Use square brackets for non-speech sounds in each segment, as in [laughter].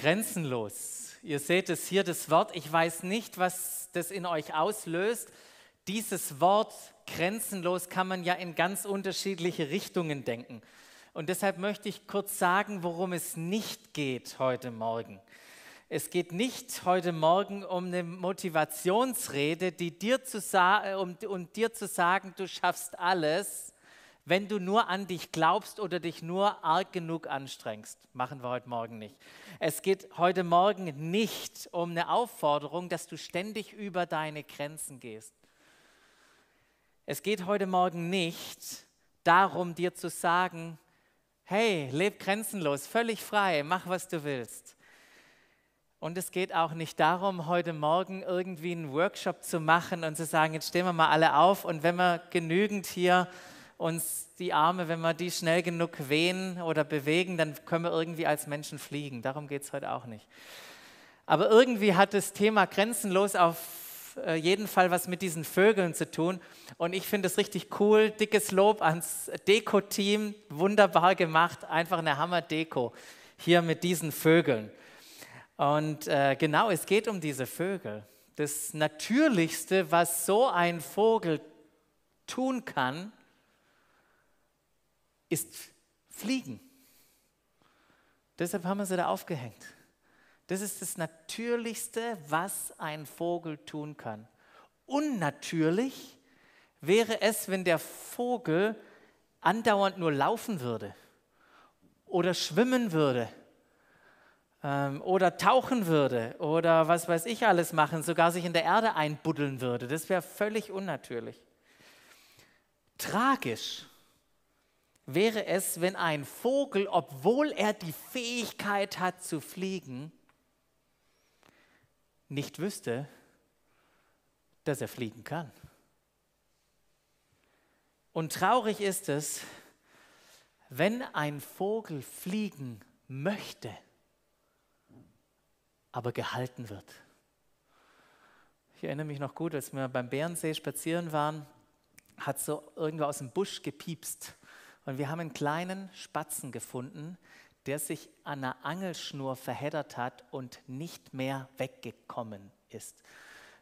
Grenzenlos. Ihr seht es hier, das Wort. Ich weiß nicht, was das in euch auslöst. Dieses Wort grenzenlos kann man ja in ganz unterschiedliche Richtungen denken. Und deshalb möchte ich kurz sagen, worum es nicht geht heute Morgen. Es geht nicht heute Morgen um eine Motivationsrede, die dir zu um, um dir zu sagen, du schaffst alles, wenn du nur an dich glaubst oder dich nur arg genug anstrengst. Machen wir heute Morgen nicht. Es geht heute Morgen nicht um eine Aufforderung, dass du ständig über deine Grenzen gehst. Es geht heute Morgen nicht darum, dir zu sagen, hey, leb grenzenlos, völlig frei, mach, was du willst. Und es geht auch nicht darum, heute Morgen irgendwie einen Workshop zu machen und zu sagen, jetzt stehen wir mal alle auf und wenn wir genügend hier uns die Arme, wenn wir die schnell genug wehen oder bewegen, dann können wir irgendwie als Menschen fliegen. Darum geht es heute auch nicht. Aber irgendwie hat das Thema grenzenlos auf äh, jeden Fall was mit diesen Vögeln zu tun. Und ich finde es richtig cool. Dickes Lob ans Deko-Team. Wunderbar gemacht. Einfach eine Hammer-Deko hier mit diesen Vögeln. Und äh, genau, es geht um diese Vögel. Das Natürlichste, was so ein Vogel tun kann, ist Fliegen. Deshalb haben wir sie da aufgehängt. Das ist das Natürlichste, was ein Vogel tun kann. Unnatürlich wäre es, wenn der Vogel andauernd nur laufen würde oder schwimmen würde ähm, oder tauchen würde oder was weiß ich alles machen, sogar sich in der Erde einbuddeln würde. Das wäre völlig unnatürlich. Tragisch wäre es, wenn ein Vogel, obwohl er die Fähigkeit hat zu fliegen, nicht wüsste, dass er fliegen kann. Und traurig ist es, wenn ein Vogel fliegen möchte, aber gehalten wird. Ich erinnere mich noch gut, als wir beim Bärensee spazieren waren, hat so irgendwo aus dem Busch gepiepst. Und wir haben einen kleinen Spatzen gefunden, der sich an einer Angelschnur verheddert hat und nicht mehr weggekommen ist.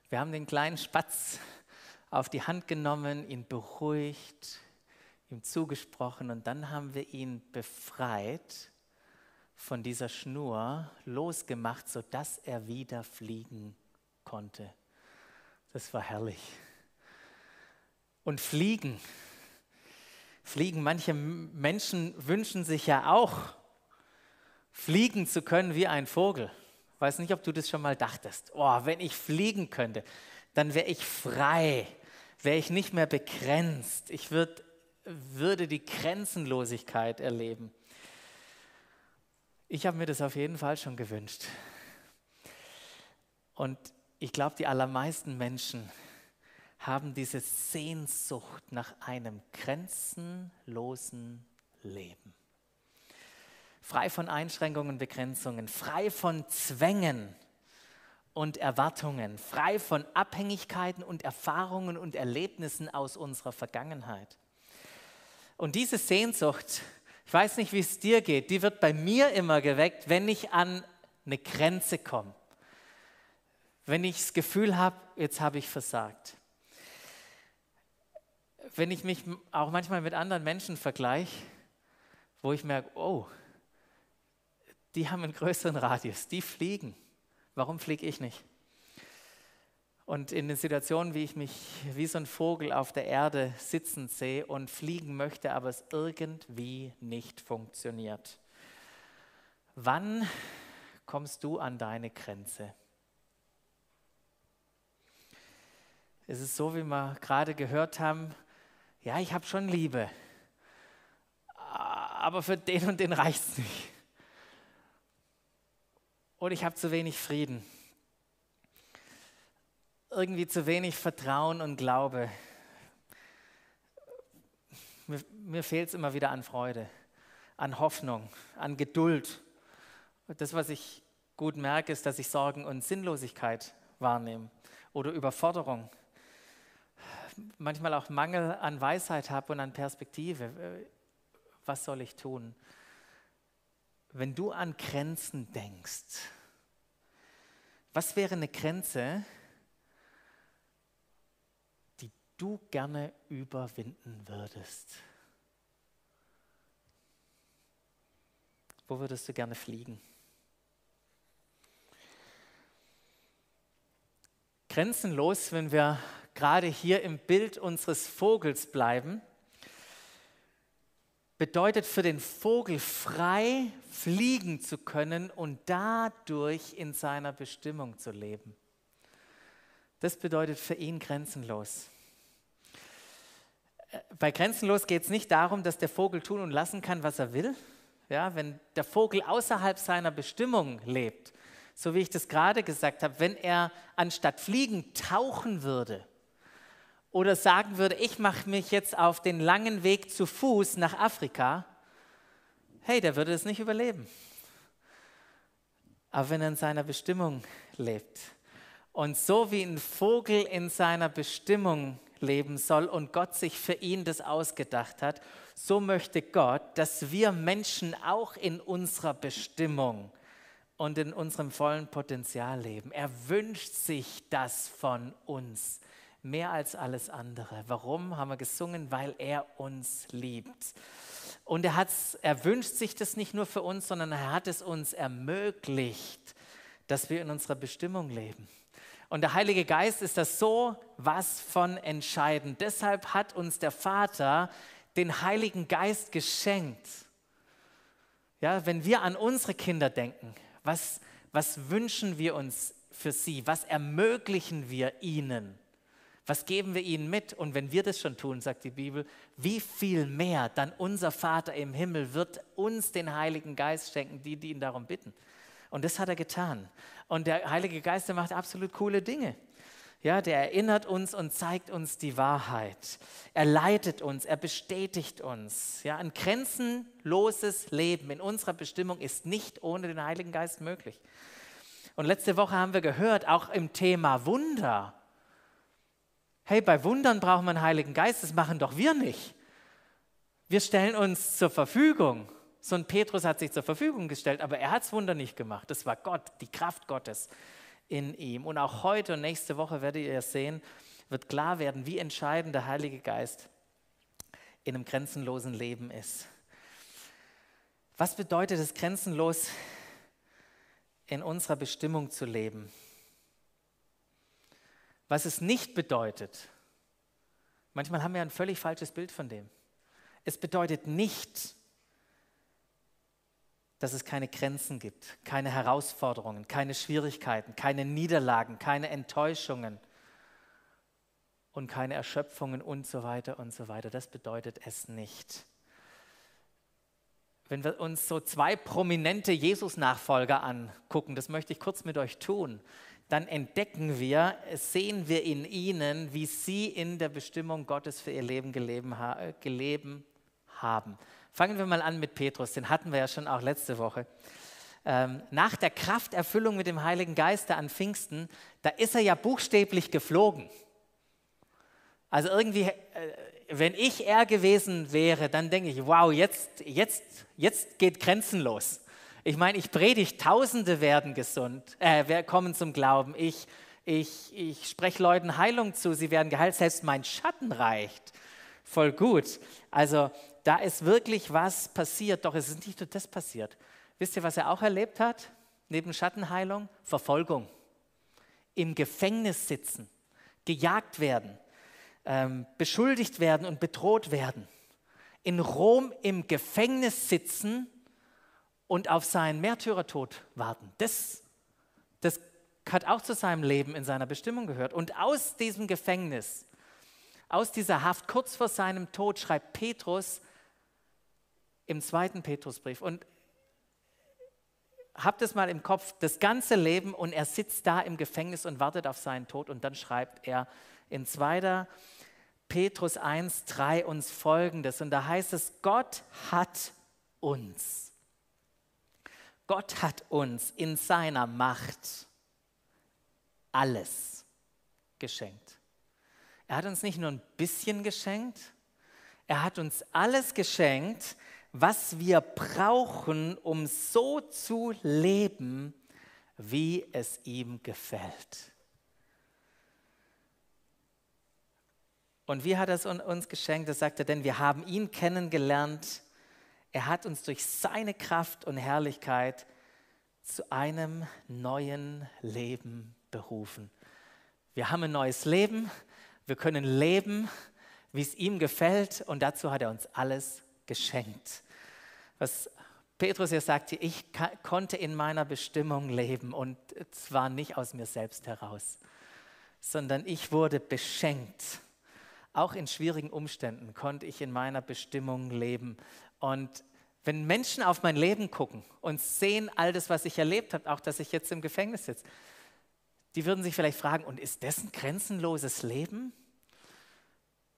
Wir haben den kleinen Spatz auf die Hand genommen, ihn beruhigt, ihm zugesprochen und dann haben wir ihn befreit von dieser Schnur, losgemacht, sodass er wieder fliegen konnte. Das war herrlich. Und fliegen, Fliegen, manche Menschen wünschen sich ja auch, fliegen zu können wie ein Vogel. Ich weiß nicht, ob du das schon mal dachtest. Oh, wenn ich fliegen könnte, dann wäre ich frei, wäre ich nicht mehr begrenzt. Ich würd, würde die Grenzenlosigkeit erleben. Ich habe mir das auf jeden Fall schon gewünscht. Und ich glaube, die allermeisten Menschen haben diese Sehnsucht nach einem grenzenlosen Leben. Frei von Einschränkungen und Begrenzungen, frei von Zwängen und Erwartungen, frei von Abhängigkeiten und Erfahrungen und Erlebnissen aus unserer Vergangenheit. Und diese Sehnsucht, ich weiß nicht, wie es dir geht, die wird bei mir immer geweckt, wenn ich an eine Grenze komme. Wenn ich das Gefühl habe, jetzt habe ich versagt wenn ich mich auch manchmal mit anderen Menschen vergleiche, wo ich merke, oh, die haben einen größeren Radius, die fliegen. Warum fliege ich nicht? Und in den Situationen, wie ich mich wie so ein Vogel auf der Erde sitzen sehe und fliegen möchte, aber es irgendwie nicht funktioniert. Wann kommst du an deine Grenze? Es ist so, wie wir gerade gehört haben, ja, ich habe schon Liebe, aber für den und den reicht es nicht. Oder ich habe zu wenig Frieden, irgendwie zu wenig Vertrauen und Glaube. Mir, mir fehlt es immer wieder an Freude, an Hoffnung, an Geduld. Das, was ich gut merke, ist, dass ich Sorgen und Sinnlosigkeit wahrnehme oder Überforderung manchmal auch Mangel an Weisheit habe und an Perspektive. Was soll ich tun? wenn du an Grenzen denkst, was wäre eine Grenze, die du gerne überwinden würdest? Wo würdest du gerne fliegen? Grenzenlos, wenn wir gerade hier im Bild unseres Vogels bleiben, bedeutet für den Vogel frei fliegen zu können und dadurch in seiner Bestimmung zu leben. Das bedeutet für ihn grenzenlos. Bei grenzenlos geht es nicht darum, dass der Vogel tun und lassen kann, was er will. Ja, wenn der Vogel außerhalb seiner Bestimmung lebt, so wie ich das gerade gesagt habe, wenn er anstatt fliegen tauchen würde, oder sagen würde, ich mache mich jetzt auf den langen Weg zu Fuß nach Afrika, hey, der würde es nicht überleben. Aber wenn er in seiner Bestimmung lebt und so wie ein Vogel in seiner Bestimmung leben soll und Gott sich für ihn das ausgedacht hat, so möchte Gott, dass wir Menschen auch in unserer Bestimmung und in unserem vollen Potenzial leben. Er wünscht sich das von uns mehr als alles andere. Warum haben wir gesungen? Weil er uns liebt. Und er, hat's, er wünscht sich das nicht nur für uns, sondern er hat es uns ermöglicht, dass wir in unserer Bestimmung leben. Und der Heilige Geist ist das so was von entscheidend. Deshalb hat uns der Vater den Heiligen Geist geschenkt. Ja, wenn wir an unsere Kinder denken, was, was wünschen wir uns für sie? Was ermöglichen wir ihnen? Was geben wir ihnen mit? Und wenn wir das schon tun, sagt die Bibel, wie viel mehr dann unser Vater im Himmel wird uns den Heiligen Geist schenken, die, die ihn darum bitten. Und das hat er getan. Und der Heilige Geist, der macht absolut coole Dinge. Ja, der erinnert uns und zeigt uns die Wahrheit. Er leitet uns, er bestätigt uns. Ja, ein grenzenloses Leben in unserer Bestimmung ist nicht ohne den Heiligen Geist möglich. Und letzte Woche haben wir gehört, auch im Thema Wunder, hey, bei Wundern braucht man einen Heiligen Geist, das machen doch wir nicht. Wir stellen uns zur Verfügung. So ein Petrus hat sich zur Verfügung gestellt, aber er hat das Wunder nicht gemacht. Das war Gott, die Kraft Gottes in ihm. Und auch heute und nächste Woche werdet ihr sehen, wird klar werden, wie entscheidend der Heilige Geist in einem grenzenlosen Leben ist. Was bedeutet es, grenzenlos in unserer Bestimmung zu leben? Was es nicht bedeutet, manchmal haben wir ein völlig falsches Bild von dem. Es bedeutet nicht, dass es keine Grenzen gibt, keine Herausforderungen, keine Schwierigkeiten, keine Niederlagen, keine Enttäuschungen und keine Erschöpfungen und so weiter und so weiter. Das bedeutet es nicht. Wenn wir uns so zwei prominente Jesus-Nachfolger angucken, das möchte ich kurz mit euch tun, dann entdecken wir, sehen wir in ihnen, wie sie in der Bestimmung Gottes für ihr Leben gelebt haben. Fangen wir mal an mit Petrus, den hatten wir ja schon auch letzte Woche. Ähm, nach der Krafterfüllung mit dem Heiligen Geist an Pfingsten, da ist er ja buchstäblich geflogen. Also irgendwie, äh, wenn ich er gewesen wäre, dann denke ich, wow, jetzt, jetzt, jetzt geht grenzenlos. Ich meine, ich predige, Tausende werden gesund, äh, kommen zum Glauben. Ich, ich, ich spreche Leuten Heilung zu, sie werden geheilt. Selbst mein Schatten reicht. Voll gut. Also da ist wirklich was passiert, doch es ist nicht nur das passiert. Wisst ihr, was er auch erlebt hat? Neben Schattenheilung? Verfolgung. Im Gefängnis sitzen, gejagt werden, ähm, beschuldigt werden und bedroht werden. In Rom im Gefängnis sitzen und auf seinen Märtyrertod warten. Das, das hat auch zu seinem Leben in seiner Bestimmung gehört. Und aus diesem Gefängnis, aus dieser Haft, kurz vor seinem Tod, schreibt Petrus im zweiten Petrusbrief. Und habt es mal im Kopf, das ganze Leben und er sitzt da im Gefängnis und wartet auf seinen Tod und dann schreibt er in 2. Petrus 1, 3 uns folgendes und da heißt es, Gott hat uns Gott hat uns in seiner Macht alles geschenkt. Er hat uns nicht nur ein bisschen geschenkt, er hat uns alles geschenkt, was wir brauchen, um so zu leben, wie es ihm gefällt. Und wie hat er es uns geschenkt? Das sagt er, denn wir haben ihn kennengelernt. Er hat uns durch seine Kraft und Herrlichkeit zu einem neuen Leben berufen. Wir haben ein neues Leben. Wir können leben, wie es ihm gefällt. Und dazu hat er uns alles geschenkt. Was Petrus ja sagte, ich konnte in meiner Bestimmung leben und zwar nicht aus mir selbst heraus, sondern ich wurde beschenkt. Auch in schwierigen Umständen konnte ich in meiner Bestimmung leben. Und wenn Menschen auf mein Leben gucken und sehen all das, was ich erlebt habe, auch dass ich jetzt im Gefängnis sitze, die würden sich vielleicht fragen, und ist das ein grenzenloses Leben?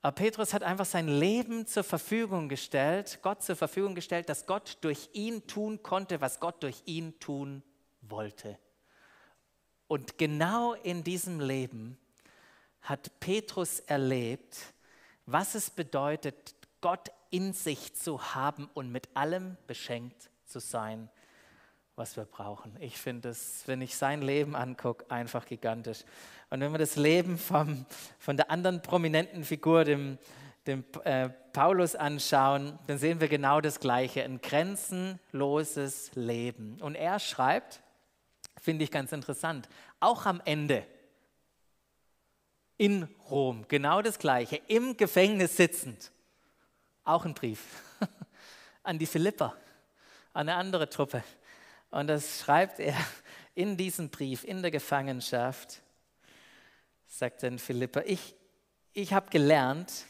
Aber Petrus hat einfach sein Leben zur Verfügung gestellt, Gott zur Verfügung gestellt, dass Gott durch ihn tun konnte, was Gott durch ihn tun wollte. Und genau in diesem Leben hat Petrus erlebt, was es bedeutet, Gott in sich zu haben und mit allem beschenkt zu sein, was wir brauchen. Ich finde es, wenn ich sein Leben angucke, einfach gigantisch. Und wenn wir das Leben vom, von der anderen prominenten Figur, dem, dem äh, Paulus, anschauen, dann sehen wir genau das Gleiche, ein grenzenloses Leben. Und er schreibt, finde ich ganz interessant, auch am Ende in Rom, genau das Gleiche, im Gefängnis sitzend, auch ein Brief [laughs] an die Philipper, an eine andere Truppe. Und das schreibt er in diesem Brief, in der Gefangenschaft, sagt dann Philippa, ich, ich habe gelernt,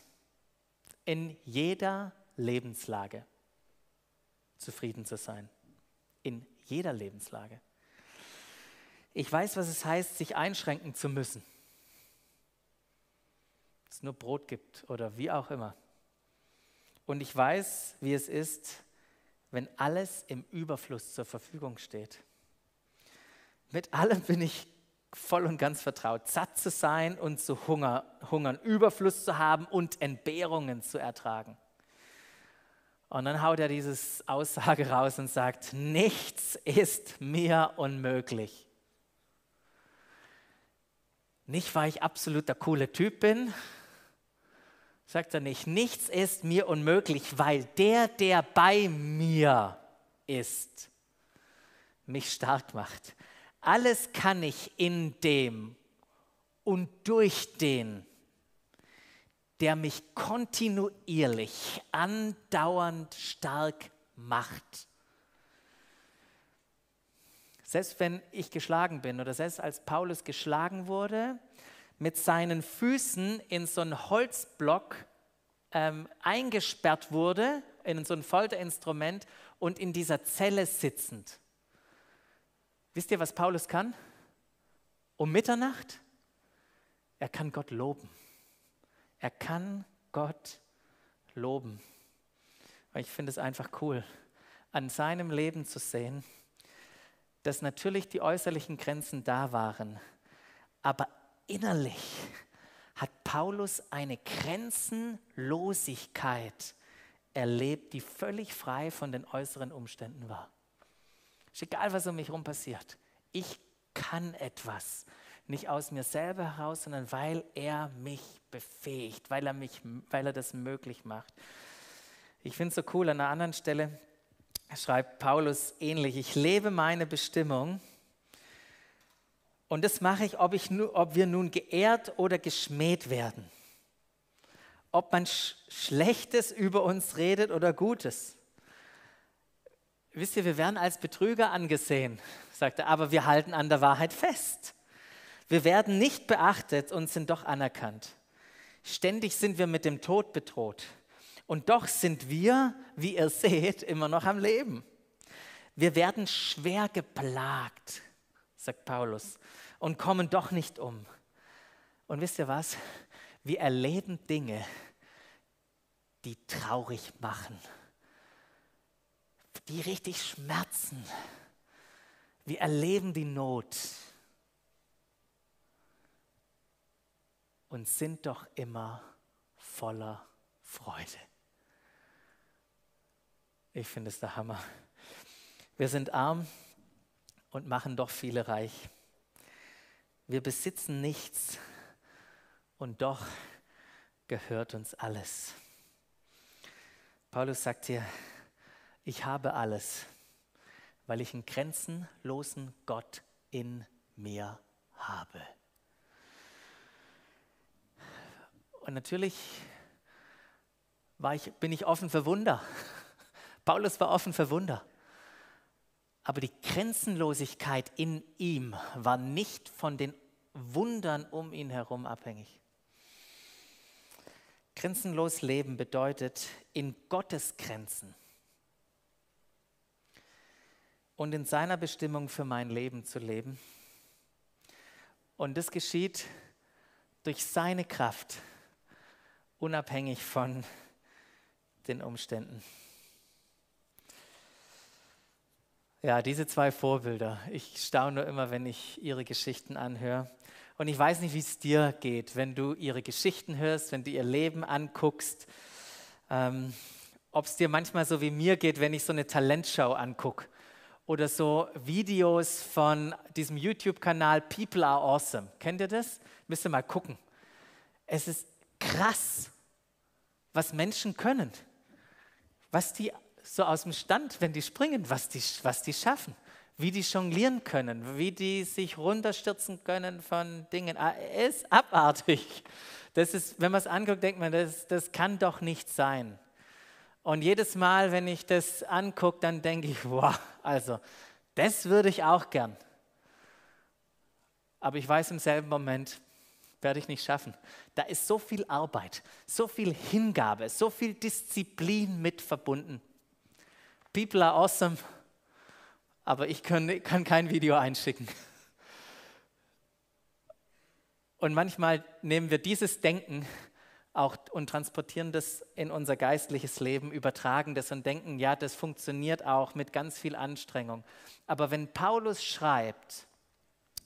in jeder Lebenslage zufrieden zu sein. In jeder Lebenslage. Ich weiß, was es heißt, sich einschränken zu müssen. Es nur Brot gibt oder wie auch immer. Und ich weiß, wie es ist, wenn alles im Überfluss zur Verfügung steht. Mit allem bin ich voll und ganz vertraut, satt zu sein und zu Hunger, hungern, Überfluss zu haben und Entbehrungen zu ertragen. Und dann haut er dieses Aussage raus und sagt, nichts ist mir unmöglich. Nicht, weil ich absolut der coole Typ bin, sagt er nicht, nichts ist mir unmöglich, weil der, der bei mir ist, mich stark macht. Alles kann ich in dem und durch den, der mich kontinuierlich, andauernd stark macht. Selbst wenn ich geschlagen bin oder selbst als Paulus geschlagen wurde, mit seinen Füßen in so einen Holzblock ähm, eingesperrt wurde, in so ein Folterinstrument und in dieser Zelle sitzend. Wisst ihr, was Paulus kann? Um Mitternacht? Er kann Gott loben. Er kann Gott loben. Ich finde es einfach cool, an seinem Leben zu sehen, dass natürlich die äußerlichen Grenzen da waren, aber innerlich hat Paulus eine Grenzenlosigkeit erlebt, die völlig frei von den äußeren Umständen war. Ist egal, was um mich herum passiert. Ich kann etwas. Nicht aus mir selber heraus, sondern weil er mich befähigt, weil er, mich, weil er das möglich macht. Ich finde es so cool, an einer anderen Stelle schreibt Paulus ähnlich, ich lebe meine Bestimmung und das mache ich, ob, ich, ob wir nun geehrt oder geschmäht werden. Ob man Sch Schlechtes über uns redet oder Gutes. Wisst ihr, wir werden als Betrüger angesehen, [laughs] sagt er, aber wir halten an der Wahrheit fest. Wir werden nicht beachtet und sind doch anerkannt. Ständig sind wir mit dem Tod bedroht. Und doch sind wir, wie ihr [laughs] seht, immer noch am Leben. Wir werden schwer geplagt, sagt Paulus und kommen doch nicht um. Und wisst ihr was? Wir erleben Dinge, die traurig machen, die richtig schmerzen. Wir erleben die Not und sind doch immer voller Freude. Ich finde es der Hammer. Wir sind arm und machen doch viele reich. Wir besitzen nichts und doch gehört uns alles. Paulus sagt hier, ich habe alles, weil ich einen grenzenlosen Gott in mir habe. Und natürlich ich, bin ich offen für Wunder. [laughs] Paulus war offen für Wunder. Aber die Grenzenlosigkeit in ihm war nicht von den Wundern um ihn herum abhängig. Grenzenlos leben bedeutet in Gottes Grenzen und in seiner Bestimmung für mein Leben zu leben. Und das geschieht durch seine Kraft, unabhängig von den Umständen. Ja, diese zwei Vorbilder. Ich staune immer, wenn ich ihre Geschichten anhöre. Und ich weiß nicht, wie es dir geht, wenn du ihre Geschichten hörst, wenn du ihr Leben anguckst. Ähm, Ob es dir manchmal so wie mir geht, wenn ich so eine Talentshow angucke oder so Videos von diesem YouTube-Kanal People Are Awesome. Kennt ihr das? Müsst ihr mal gucken. Es ist krass, was Menschen können, was die so aus dem Stand, wenn die springen, was die, was die schaffen, wie die jonglieren können, wie die sich runterstürzen können von Dingen. Ah, ist abartig. Das ist, wenn man es anguckt, denkt man, das, das kann doch nicht sein. Und jedes Mal, wenn ich das angucke, dann denke ich, wow, also das würde ich auch gern. Aber ich weiß im selben Moment, werde ich nicht schaffen. Da ist so viel Arbeit, so viel Hingabe, so viel Disziplin mit verbunden. People are awesome, aber ich kann, kann kein Video einschicken. Und manchmal nehmen wir dieses Denken auch und transportieren das in unser geistliches Leben, übertragen das und denken, ja, das funktioniert auch mit ganz viel Anstrengung. Aber wenn Paulus schreibt,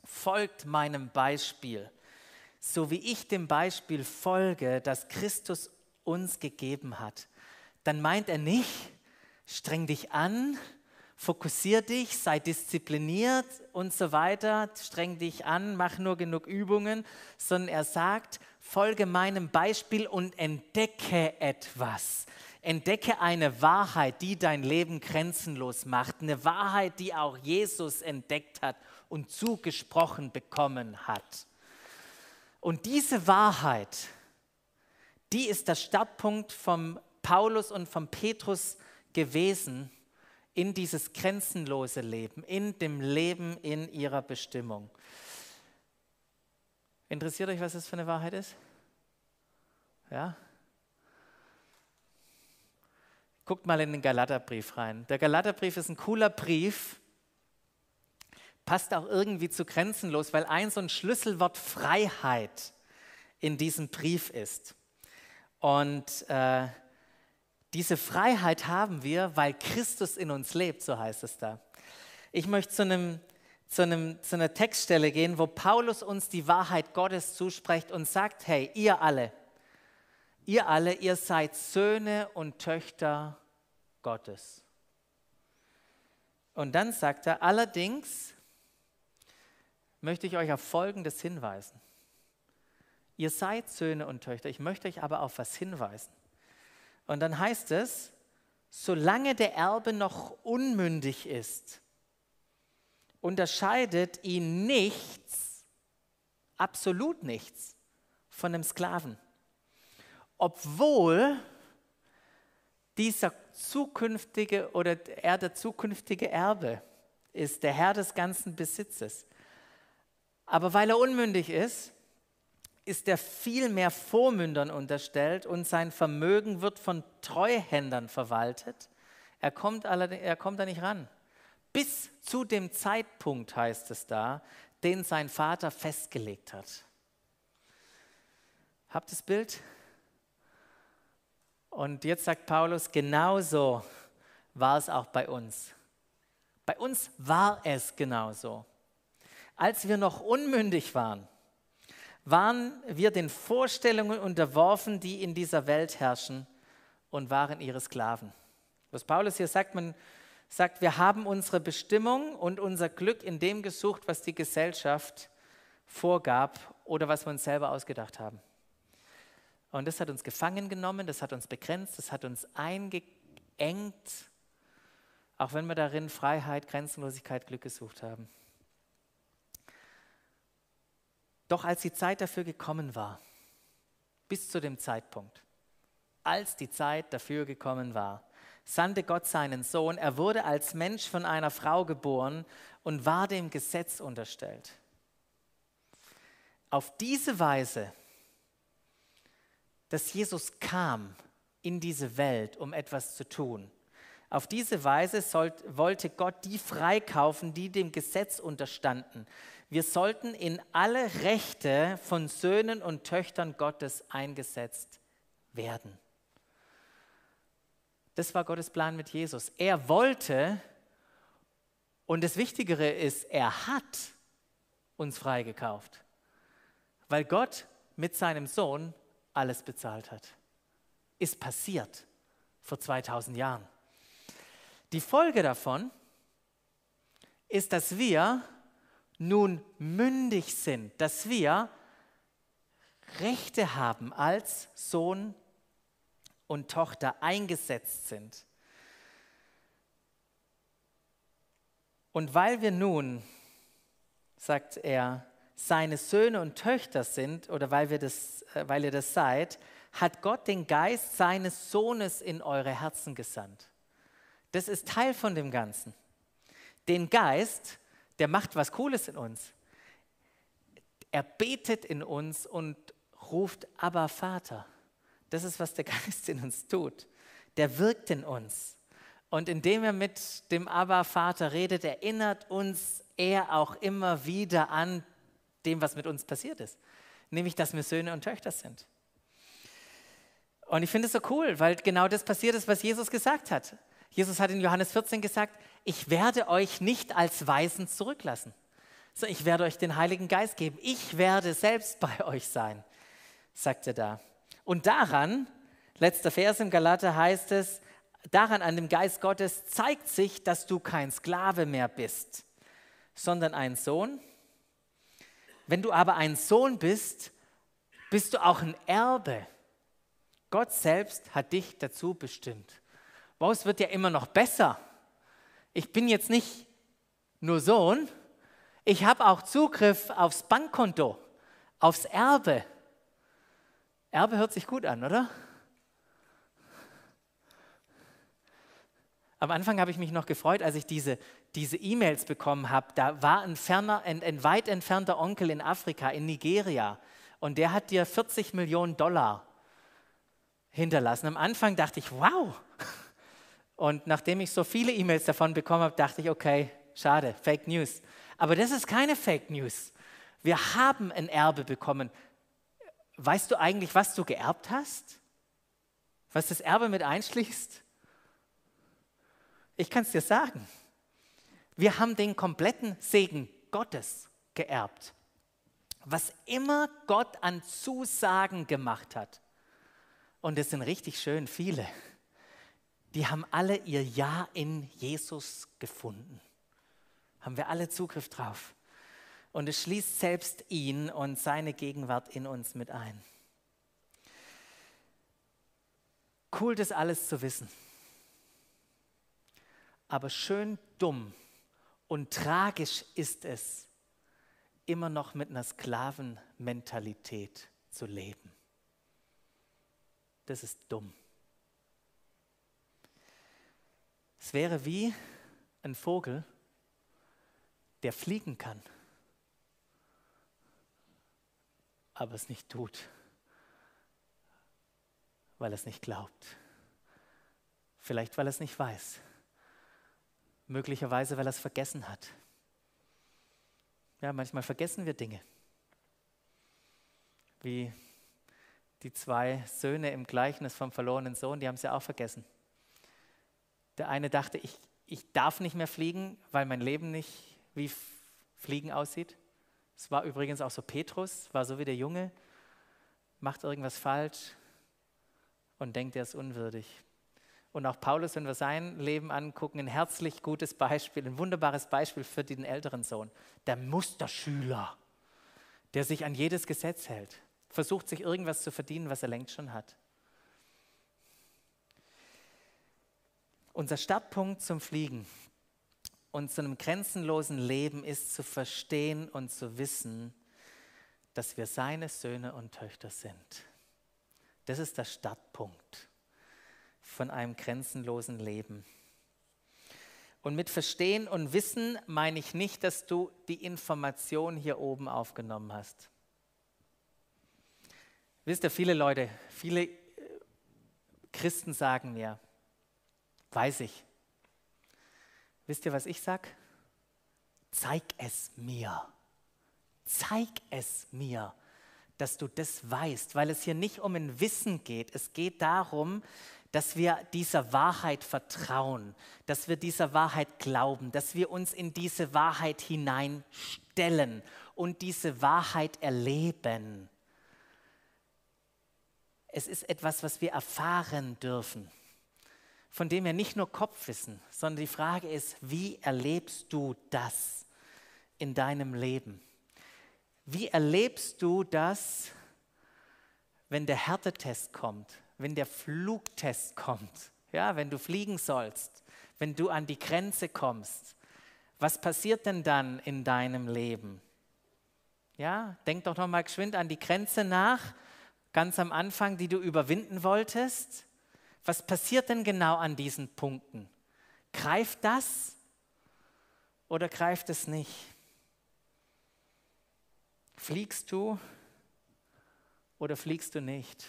folgt meinem Beispiel, so wie ich dem Beispiel folge, das Christus uns gegeben hat, dann meint er nicht, streng dich an, fokussier dich, sei diszipliniert und so weiter, streng dich an, mach nur genug Übungen, sondern er sagt, folge meinem Beispiel und entdecke etwas. Entdecke eine Wahrheit, die dein Leben grenzenlos macht, eine Wahrheit, die auch Jesus entdeckt hat und zugesprochen bekommen hat. Und diese Wahrheit, die ist der Startpunkt vom Paulus und vom Petrus gewesen in dieses grenzenlose Leben, in dem Leben in ihrer Bestimmung. Interessiert euch, was das für eine Wahrheit ist? Ja? Guckt mal in den Galaterbrief rein. Der Galaterbrief ist ein cooler Brief, passt auch irgendwie zu grenzenlos, weil ein so ein Schlüsselwort Freiheit in diesem Brief ist. Und äh, diese Freiheit haben wir, weil Christus in uns lebt, so heißt es da. Ich möchte zu, einem, zu, einem, zu einer Textstelle gehen, wo Paulus uns die Wahrheit Gottes zuspricht und sagt, hey, ihr alle, ihr alle, ihr seid Söhne und Töchter Gottes. Und dann sagt er, allerdings möchte ich euch auf Folgendes hinweisen. Ihr seid Söhne und Töchter, ich möchte euch aber auf was hinweisen. Und dann heißt es, solange der Erbe noch unmündig ist, unterscheidet ihn nichts, absolut nichts, von einem Sklaven. Obwohl dieser zukünftige oder er der zukünftige Erbe ist, der Herr des ganzen Besitzes. Aber weil er unmündig ist, ist er viel mehr Vormündern unterstellt und sein Vermögen wird von Treuhändern verwaltet. Er kommt, er kommt da nicht ran. Bis zu dem Zeitpunkt, heißt es da, den sein Vater festgelegt hat. Habt das Bild? Und jetzt sagt Paulus, genauso war es auch bei uns. Bei uns war es genauso. Als wir noch unmündig waren, waren wir den Vorstellungen unterworfen, die in dieser Welt herrschen und waren ihre Sklaven. Was Paulus hier sagt, man sagt, wir haben unsere Bestimmung und unser Glück in dem gesucht, was die Gesellschaft vorgab oder was wir uns selber ausgedacht haben. Und das hat uns gefangen genommen, das hat uns begrenzt, das hat uns eingeengt, auch wenn wir darin Freiheit, Grenzenlosigkeit, Glück gesucht haben. Doch als die Zeit dafür gekommen war, bis zu dem Zeitpunkt, als die Zeit dafür gekommen war, sandte Gott seinen Sohn. Er wurde als Mensch von einer Frau geboren und war dem Gesetz unterstellt. Auf diese Weise, dass Jesus kam in diese Welt, um etwas zu tun. Auf diese Weise sollt, wollte Gott die freikaufen, die dem Gesetz unterstanden. Wir sollten in alle Rechte von Söhnen und Töchtern Gottes eingesetzt werden. Das war Gottes Plan mit Jesus. Er wollte, und das Wichtigere ist, er hat uns freigekauft, weil Gott mit seinem Sohn alles bezahlt hat. Ist passiert vor 2000 Jahren. Die Folge davon ist, dass wir nun mündig sind, dass wir Rechte haben als Sohn und Tochter eingesetzt sind. Und weil wir nun, sagt er, seine Söhne und Töchter sind, oder weil, wir das, äh, weil ihr das seid, hat Gott den Geist seines Sohnes in eure Herzen gesandt. Das ist Teil von dem Ganzen. Den Geist, der macht was Cooles in uns. Er betet in uns und ruft aber Vater. Das ist, was der [laughs] Geist in uns tut. Der wirkt in uns. Und indem er mit dem Abba-Vater redet, erinnert uns er auch immer wieder an dem, was mit uns passiert ist. Nämlich, dass wir Söhne und Töchter sind. Und ich finde es so cool, weil genau das passiert ist, was Jesus gesagt hat. Jesus hat in Johannes 14 gesagt, ich werde euch nicht als Weisen zurücklassen, sondern ich werde euch den Heiligen Geist geben. Ich werde selbst bei [laughs] euch sein, sagt er da. Und daran, letzter Vers im Galater heißt es, daran an dem Geist Gottes zeigt sich, dass du kein Sklave mehr bist, sondern ein Sohn. Wenn du aber ein Sohn bist, bist du auch ein Erbe. Gott selbst hat dich dazu bestimmt. Wow, es wird ja immer noch besser. Ich bin jetzt nicht nur Sohn, ich habe auch Zugriff aufs Bankkonto, aufs Erbe. Erbe hört sich gut an, oder? Am Anfang habe ich mich noch gefreut, als ich diese diese E-Mails bekommen habe. Da war ein, ferner, ein, ein weit entfernter Onkel in Afrika, in Nigeria, und der hat dir 40 Millionen Dollar hinterlassen. Am Anfang dachte ich, wow. Und nachdem ich so viele E-Mails davon bekommen habe, dachte ich, okay, schade, Fake News. Aber das ist keine Fake News. Wir haben ein Erbe bekommen. Weißt du eigentlich, was du geerbt hast? Was das Erbe mit einschließt? Ich kann es dir sagen. Wir haben den kompletten Segen Gottes geerbt. Was immer Gott an Zusagen gemacht hat, und es sind richtig schön viele, die haben alle ihr Ja in Jesus gefunden. Haben wir alle Zugriff drauf. Und es schließt selbst ihn und seine Gegenwart in uns mit ein. Cool, das alles zu wissen. Aber schön dumm und tragisch ist es, immer noch mit einer Sklavenmentalität zu leben. Das ist dumm. Es wäre wie ein Vogel, der fliegen kann aber es nicht tut, weil es nicht glaubt. Vielleicht, weil es nicht weiß. Möglicherweise, weil es vergessen hat. Ja, manchmal vergessen wir Dinge. Wie die zwei Söhne im Gleichnis vom verlorenen Sohn, die haben es ja auch vergessen. Der eine dachte, ich, ich darf nicht mehr fliegen, weil mein Leben nicht wie Fliegen aussieht. Es war übrigens auch so Petrus, war so wie der Junge, macht irgendwas falsch und denkt, er ist unwürdig. Und auch Paulus, wenn wir sein Leben angucken, ein herzlich gutes Beispiel, ein wunderbares Beispiel für den älteren Sohn. Der Musterschüler, der sich an jedes Gesetz hält, versucht sich irgendwas zu verdienen, was er längst schon hat. Unser Startpunkt zum Fliegen und zu einem grenzenlosen Leben ist zu verstehen und zu wissen, dass wir seine Söhne und Töchter sind. Das ist der Startpunkt von einem grenzenlosen Leben. Und mit Verstehen und Wissen meine ich nicht, dass du die Information hier oben aufgenommen hast. Wisst ihr, viele Leute, viele äh, Christen sagen mir, weiß ich. Wisst ihr, was ich sage? Zeig es mir. Zeig es mir, dass du das weißt, weil es hier nicht um ein Wissen geht. Es geht darum, dass wir dieser Wahrheit vertrauen, dass wir dieser Wahrheit glauben, dass wir uns in diese Wahrheit hineinstellen und diese Wahrheit erleben. Es ist etwas, was wir erfahren dürfen, von dem wir nicht nur Kopfwissen, sondern die Frage ist, wie erlebst du das in deinem Leben? Wie erlebst du das, wenn der Härtetest kommt? wenn der Flugtest kommt, ja, wenn du fliegen sollst, wenn du an die Grenze kommst, was passiert denn dann in deinem Leben? Ja, denk doch noch mal geschwind an die Grenze nach, ganz am Anfang, die du überwinden wolltest. Was passiert denn genau an diesen Punkten? Greift das oder greift es nicht? Fliegst du oder fliegst du nicht?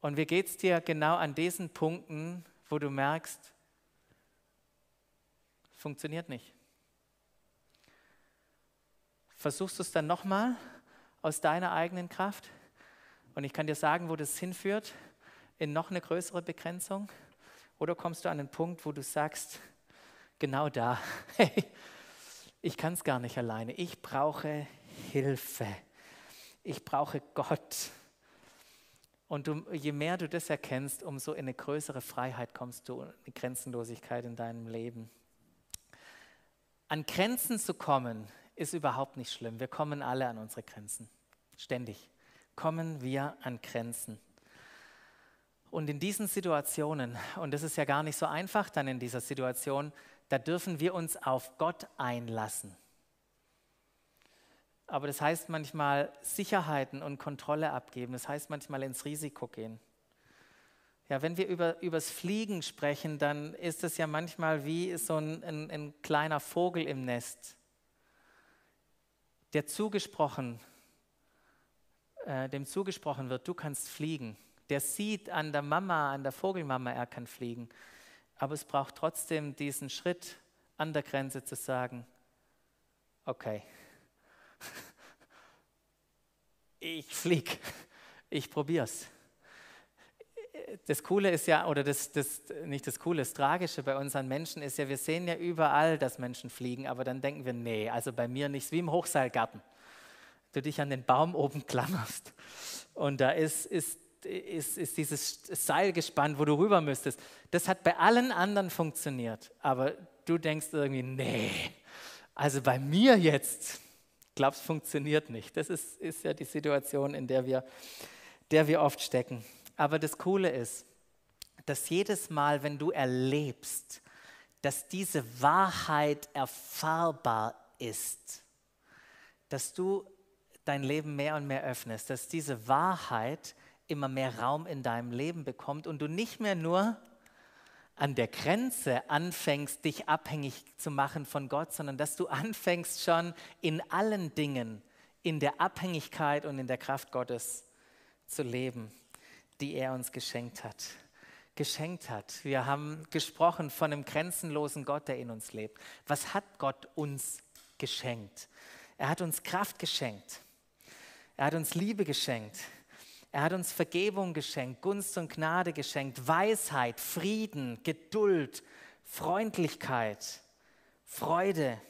Und wie geht es dir genau an diesen Punkten, wo du merkst, funktioniert nicht? Versuchst du es dann nochmal aus deiner eigenen Kraft? Und ich kann dir sagen, wo das hinführt, in noch eine größere Begrenzung. Oder kommst du an den Punkt, wo du sagst, genau da, hey, ich kann es gar nicht alleine, ich brauche Hilfe, ich brauche Gott. Und du, je mehr du das erkennst, umso in eine größere Freiheit kommst du, eine Grenzenlosigkeit in deinem Leben. An Grenzen zu kommen, ist überhaupt nicht schlimm. Wir kommen alle an unsere Grenzen. Ständig kommen wir an Grenzen. Und in diesen Situationen, und das ist ja gar nicht so einfach dann in dieser Situation, da dürfen wir uns auf Gott einlassen. Aber das heißt manchmal Sicherheiten und Kontrolle abgeben. Das heißt manchmal ins Risiko gehen. Ja, wenn wir über übers Fliegen sprechen, dann ist es ja manchmal wie so ein, ein, ein kleiner Vogel im Nest, der zugesprochen, äh, dem zugesprochen wird, du kannst fliegen. Der sieht an der Mama, an der Vogelmama, er kann fliegen. Aber es braucht trotzdem diesen Schritt an der Grenze zu sagen, okay, [laughs] ich flieg, ich probier's. Das Coole ist ja, oder das, das, nicht das Coole, das Tragische bei unseren Menschen ist ja, wir sehen ja überall, dass Menschen fliegen, aber dann denken wir, nee, also bei mir nichts, wie im Hochseilgarten. Du dich an den Baum oben klammerst und da ist, ist, ist, ist dieses Seil gespannt, wo du rüber müsstest. Das hat bei allen anderen funktioniert, aber du denkst irgendwie, nee, also bei mir jetzt, glaube, es funktioniert nicht. Das ist, ist ja die Situation, in der wir, der wir oft stecken. Aber das Coole ist, dass jedes Mal, wenn du erlebst, dass diese Wahrheit erfahrbar ist, dass du dein Leben mehr und mehr öffnest, dass diese Wahrheit immer mehr Raum in deinem Leben bekommt und du nicht mehr nur an der Grenze anfängst, dich abhängig zu machen von Gott, sondern dass du anfängst schon in allen Dingen in der Abhängigkeit und in der Kraft Gottes zu leben, die er uns geschenkt hat. Geschenkt hat. Wir haben gesprochen von einem grenzenlosen Gott, der in uns lebt. Was hat Gott uns geschenkt? Er hat uns Kraft geschenkt. Er hat uns Liebe geschenkt. Er hat uns Vergebung geschenkt, Gunst und Gnade geschenkt, Weisheit, Frieden, Geduld, Freundlichkeit, Freude.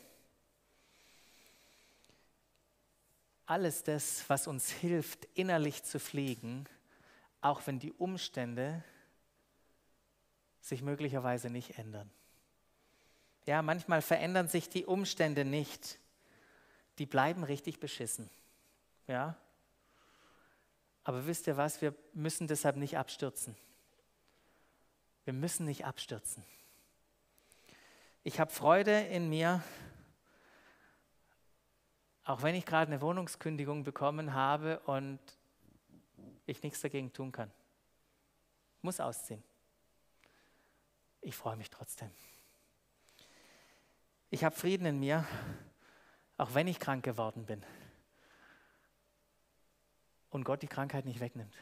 Alles das, was uns hilft, innerlich zu fliegen, auch wenn die Umstände sich möglicherweise nicht ändern. Ja, manchmal verändern sich die Umstände nicht. Die bleiben richtig beschissen. Ja? Aber wisst ihr was, wir müssen deshalb nicht abstürzen. Wir müssen nicht abstürzen. Ich habe Freude in mir, auch wenn ich gerade eine Wohnungskündigung bekommen habe und ich nichts dagegen tun kann. Muss ausziehen. Ich freue mich trotzdem. Ich habe Frieden in mir, auch wenn ich krank geworden bin. Und Gott die Krankheit nicht wegnimmt.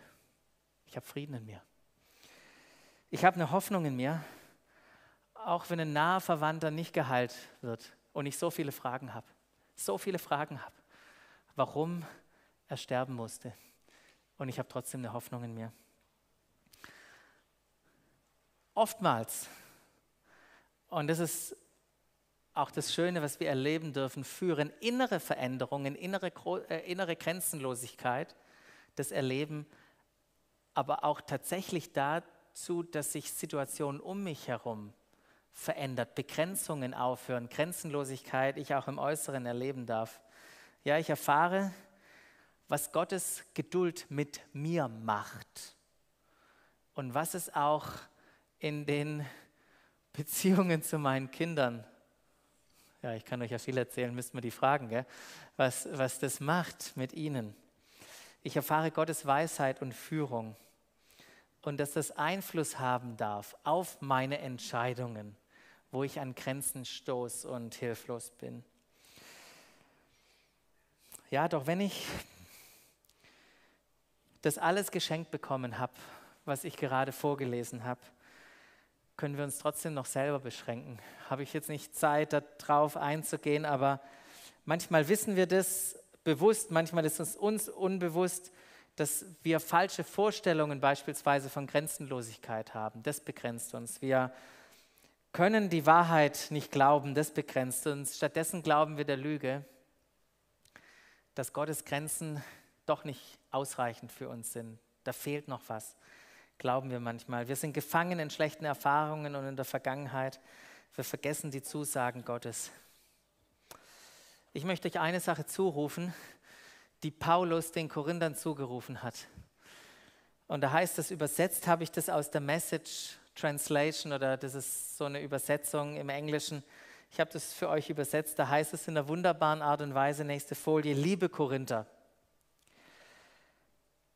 Ich habe Frieden in mir. Ich habe eine Hoffnung in mir, auch wenn ein naher Verwandter nicht geheilt wird und ich so viele Fragen habe. So viele Fragen habe, warum er sterben musste. Und ich habe trotzdem eine Hoffnung in mir. Oftmals, und das ist auch das Schöne, was wir erleben dürfen, führen innere Veränderungen, innere, äh, innere Grenzenlosigkeit, das Erleben, aber auch tatsächlich dazu, dass sich Situationen um mich herum verändert, Begrenzungen aufhören, Grenzenlosigkeit ich auch im Äußeren erleben darf. Ja, ich erfahre, was Gottes Geduld mit mir macht und was es auch in den [laughs] Beziehungen zu meinen Kindern ja, ich kann euch ja viel erzählen, müsst mir die fragen, gell? Was, was das macht mit ihnen. Ich erfahre Gottes Weisheit und Führung und dass das Einfluss haben darf auf meine Entscheidungen, wo ich an Grenzen stoß und hilflos bin. Ja, doch wenn ich das alles geschenkt bekommen habe, was ich gerade vorgelesen habe, können wir uns trotzdem noch selber beschränken. Habe ich jetzt nicht Zeit, darauf einzugehen, aber manchmal wissen wir das bewusst, manchmal ist es uns unbewusst, dass wir falsche Vorstellungen beispielsweise von Grenzenlosigkeit haben. Das begrenzt uns. Wir können die Wahrheit nicht glauben, das begrenzt uns. Stattdessen glauben wir der Lüge, dass Gottes Grenzen doch nicht ausreichend für uns sind. Da fehlt noch was glauben wir manchmal. Wir sind gefangen in schlechten Erfahrungen und in der Vergangenheit. Wir vergessen die Zusagen Gottes. Ich möchte euch eine Sache zurufen, die Paulus den Korinthern zugerufen hat. Und da heißt es, übersetzt habe ich das aus der Message Translation oder das ist so eine Übersetzung im Englischen. Ich habe das für euch übersetzt. Da heißt es in einer wunderbaren Art und Weise, nächste Folie, liebe Korinther,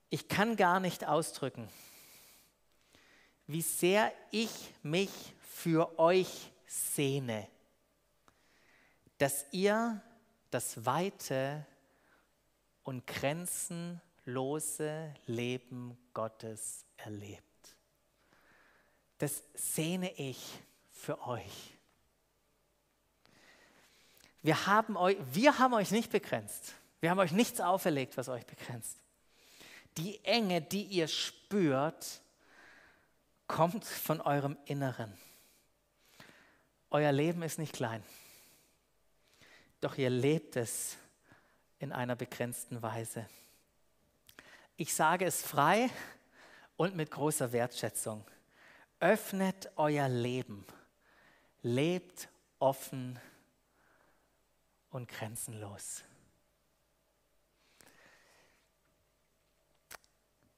ich kann gar nicht ausdrücken, wie sehr ich mich für euch sehne, dass ihr das weite und grenzenlose Leben Gottes erlebt. Das sehne ich für euch. Wir haben, euch, wir haben euch nicht begrenzt. Wir haben euch nichts auferlegt, was euch begrenzt. Die Enge, die ihr spürt, kommt von eurem Inneren. Euer Leben ist nicht klein, doch ihr lebt es in einer begrenzten Weise. Ich sage es frei und mit großer Wertschätzung. Öffnet euer Leben, lebt offen und grenzenlos.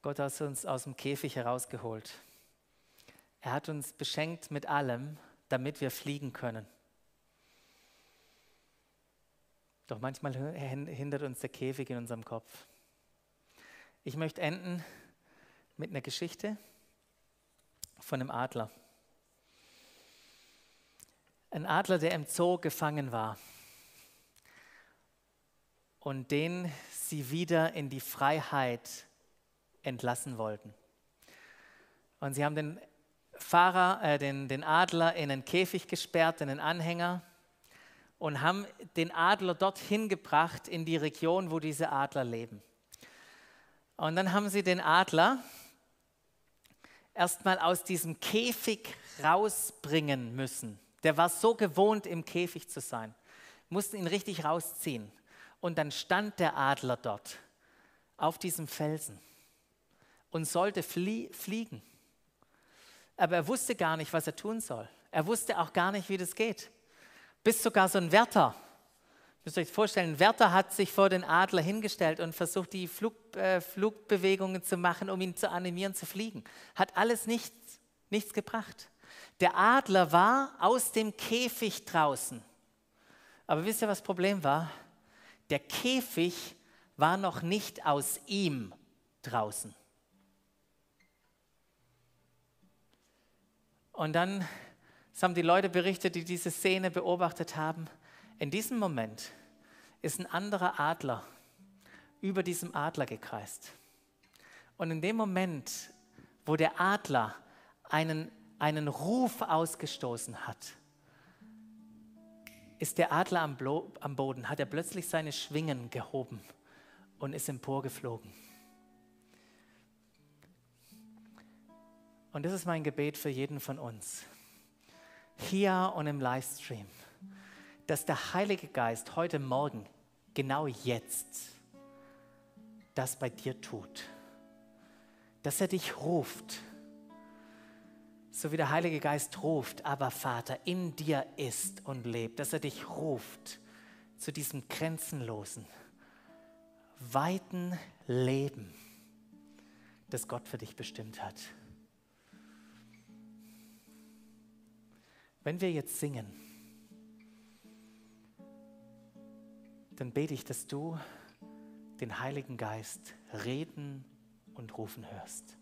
Gott hat uns aus dem Käfig herausgeholt. Er hat uns beschenkt mit allem, damit wir fliegen können. Doch manchmal hindert uns der Käfig in unserem Kopf. Ich möchte enden mit einer Geschichte von einem Adler. Ein Adler, der im Zoo gefangen war und den sie wieder in die Freiheit entlassen wollten. Und sie haben den Fahrer, äh, den, den Adler in einen Käfig gesperrt, in einen Anhänger und haben den Adler dorthin gebracht in die Region, wo diese Adler leben. Und dann haben sie den Adler erstmal aus diesem Käfig rausbringen müssen. Der war so gewohnt, im Käfig zu sein. Mussten ihn richtig rausziehen. Und dann stand der Adler dort auf diesem Felsen und sollte flie fliegen. aber er wusste gar nicht, was er tun soll. Er wusste auch gar nicht, wie das geht. Bis sogar so ein Wärter, müsst ihr euch vorstellen, ein Wärter hat sich vor den Adler hingestellt und versucht, die Flug, äh, Flugbewegungen zu machen, um ihn zu animieren, zu fliegen. Hat alles nichts, nichts gebracht. Der Adler war aus dem Käfig draußen. Aber wisst ihr, was das Problem war? Der Käfig war noch nicht aus ihm draußen. Und dann das haben die Leute berichtet, die diese Szene beobachtet haben. In diesem Moment ist ein anderer Adler über diesem Adler gekreist. Und in dem Moment, wo der Adler einen, einen Ruf ausgestoßen hat, ist der Adler am, am Boden, hat er plötzlich seine Schwingen gehoben und ist emporgeflogen. Und das ist mein Gebet für jeden von uns hier und im Livestream, dass der Heilige Geist heute Morgen, genau jetzt, das bei dir tut. Dass er dich ruft, so wie der Heilige Geist ruft, aber Vater, in dir ist und lebt, dass er dich ruft zu diesem grenzenlosen, weiten Leben, das Gott für dich bestimmt hat. Wenn wir jetzt singen, dann bete ich, dass du den Heiligen Geist reden und rufen hörst.